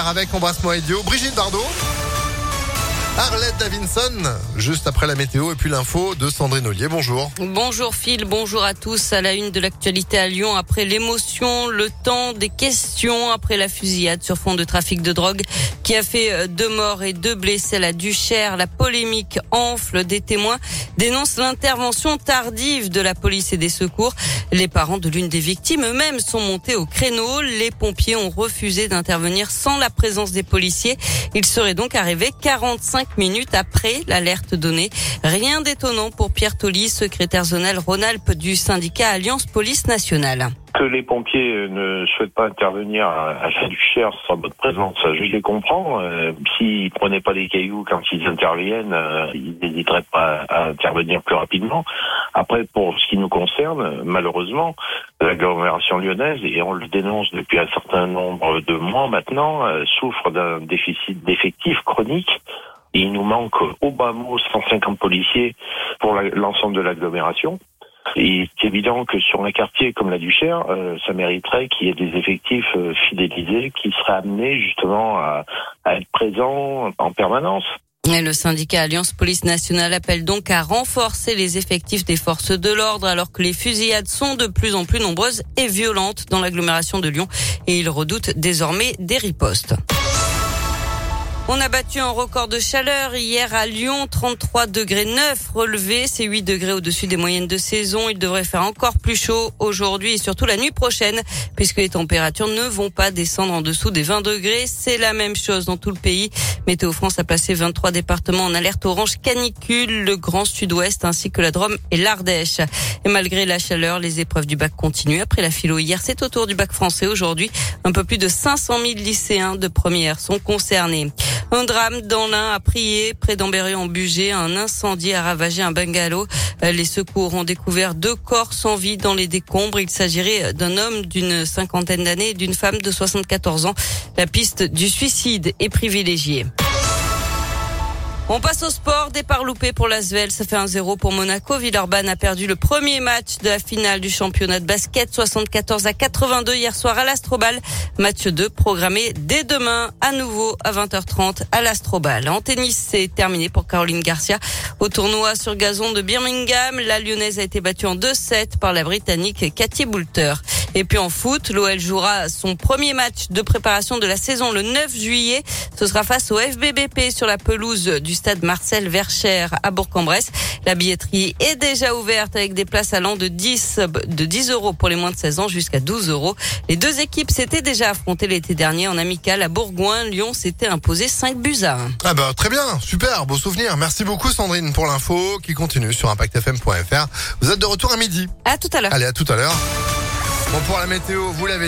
Avec Embrasse-moi idiot, Brigitte Bardot. Arlette Davinson, juste après la météo et puis l'info de Sandrine Ollier. Bonjour. Bonjour Phil, bonjour à tous. À la une de l'actualité à Lyon, après l'émotion, le temps des questions, après la fusillade sur fond de trafic de drogue qui a fait euh, deux morts et deux blessés à la Duchère. La polémique enfle des témoins dénoncent l'intervention tardive de la police et des secours. Les parents de l'une des victimes eux-mêmes sont montés au créneau. Les pompiers ont refusé d'intervenir sans la présence des policiers. Il serait donc arrivé 45 minutes après l'alerte donnée. Rien d'étonnant pour Pierre Tolly, secrétaire zonal Rhône-Alpes du syndicat Alliance Police Nationale que les pompiers euh, ne souhaitent pas intervenir à la Duchère sans votre présence, je les comprends. Euh, s'ils prenaient pas des cailloux quand ils interviennent, euh, ils n'hésiteraient pas à intervenir plus rapidement. Après, pour ce qui nous concerne, malheureusement, l'agglomération lyonnaise, et on le dénonce depuis un certain nombre de mois maintenant, souffre d'un déficit d'effectifs chronique il nous manque au bas mot 150 policiers pour l'ensemble de l'agglomération. Et c'est évident que sur un quartier comme la Duchère, euh, ça mériterait qu'il y ait des effectifs euh, fidélisés qui seraient amenés justement à, être présents en permanence. Le syndicat Alliance Police Nationale appelle donc à renforcer les effectifs des forces de l'ordre alors que les fusillades sont de plus en plus nombreuses et violentes dans l'agglomération de Lyon et il redoute désormais des ripostes. On a battu un record de chaleur hier à Lyon, 33 degrés 9 relevés, c'est 8 degrés au-dessus des moyennes de saison. Il devrait faire encore plus chaud aujourd'hui et surtout la nuit prochaine puisque les températures ne vont pas descendre en dessous des 20 degrés. C'est la même chose dans tout le pays. Météo France a placé 23 départements en alerte orange canicule, le Grand Sud-Ouest ainsi que la Drôme et l'Ardèche. Et malgré la chaleur, les épreuves du bac continuent. Après la philo hier, c'est au tour du bac français aujourd'hui. Un peu plus de 500 000 lycéens de première sont concernés. Un drame dans l'un a prié près d'Ambérieu en Bugey. Un incendie a ravagé un bungalow. Les secours ont découvert deux corps sans vie dans les décombres. Il s'agirait d'un homme d'une cinquantaine d'années et d'une femme de 74 ans. La piste du suicide est privilégiée. On passe au sport. Départ loupé pour l'Asvel. Ça fait un 0 pour Monaco. Villeurbanne a perdu le premier match de la finale du championnat de basket 74 à 82 hier soir à l'Astrobal. Match 2 programmé dès demain à nouveau à 20h30 à l'Astrobal. En tennis, c'est terminé pour Caroline Garcia. Au tournoi sur gazon de Birmingham, la Lyonnaise a été battue en 2-7 par la Britannique Cathy Boulter. Et puis en foot, l'OL jouera son premier match de préparation de la saison le 9 juillet. Ce sera face au FBBP sur la pelouse du stade Marcel Vercher à Bourg-en-Bresse. La billetterie est déjà ouverte avec des places allant de 10, de 10 euros pour les moins de 16 ans jusqu'à 12 euros. Les deux équipes s'étaient déjà affrontées l'été dernier en amical à Bourgoin. Lyon s'était imposé 5 buts à 1. Ah bah très bien, super, beau souvenir. Merci beaucoup Sandrine pour l'info qui continue sur impactfm.fr. Vous êtes de retour à midi. À tout à l'heure. Allez, à tout à l'heure. Bon, pour la météo, vous l'avez